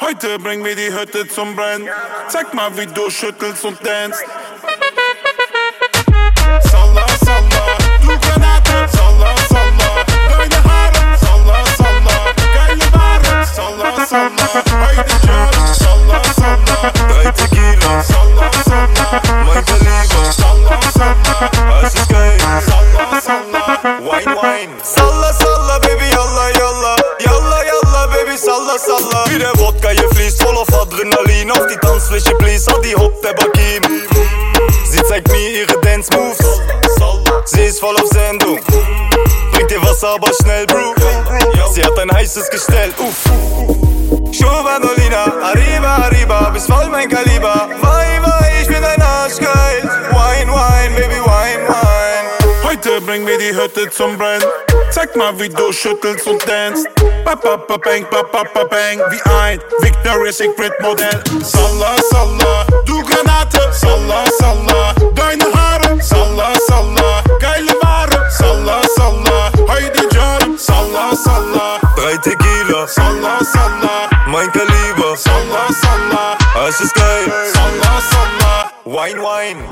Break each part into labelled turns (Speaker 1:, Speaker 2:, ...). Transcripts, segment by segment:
Speaker 1: Heute bring mir die Hütte zum Brennen. Zeig mal, wie du schüttelst und dance.
Speaker 2: Adrenalin. Auf die Tanzfläche, please, Adi Hop, der Bakim. Sie zeigt mir ihre Dance Moves. Sie ist voll auf Sendung. Bringt dir Wasser, aber schnell, Bro. Sie hat ein heißes Gestell. Uff.
Speaker 1: Bring mir die Hütte zum Brennen. Zeig mal, wie du schüttelst und dance. Ba, ba, ba, bang, ba, ba, ba, bang. Wie ein Victoria's Secret Modell. Salla, salla, du Granate. Salla, salla, deine Haare. Salla, salla, geile Ware. Salla, salla, heute Jam. Salla, salla,
Speaker 2: Drei Tequila,
Speaker 1: salla, salla,
Speaker 2: mein Kaliber.
Speaker 1: salla, salla,
Speaker 2: Es ist geil.
Speaker 1: salla, salla.
Speaker 2: Wine, wine.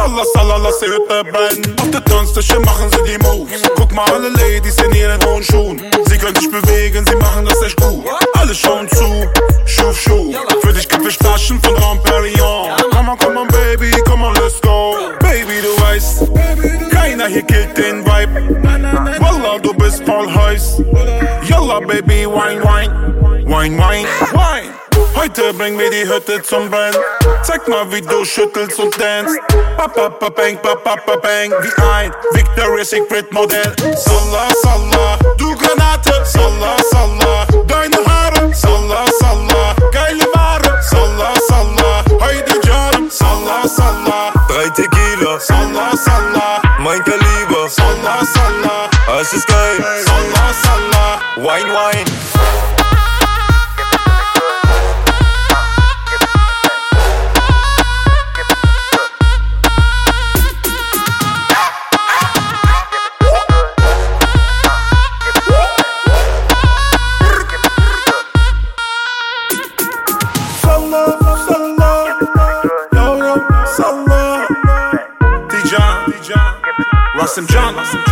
Speaker 1: Salla, salla, lass die Hütte brennen. Auf der Tanzfläche machen sie die Moves. Guck mal, alle Ladies in ihren hohen. Sie können sich bewegen, sie machen das echt gut. Alle schauen zu, Schuh, Schuh. Für dich gibt es Flaschen von Dom Perignon. Komm on, komm on, Baby, komm on, let's go. Baby, du weißt, keiner hier killt den Vibe. Wallah, du bist voll heiß. Yalla, Baby, wine, wine. Wine, wine, wine. Heute bring mir die Hütte zum Brennen. Zeig mal, wie du schüttelst und ba, ba, bang, ba, ba, ba, bang. Wie ein Victoria's Secret Modell. Salla, salla, du Granate. Salla, salla, deine Haare. Salla, salla, geile Ware. Salla, salla, heute Jam. Salla, salla,
Speaker 2: Drei Tequila,
Speaker 1: salla, salla,
Speaker 2: mein Kaliber.
Speaker 1: salla, salla,
Speaker 2: Es ist geil.
Speaker 1: salla, salla.
Speaker 2: Wine, wine.
Speaker 1: some drama. Some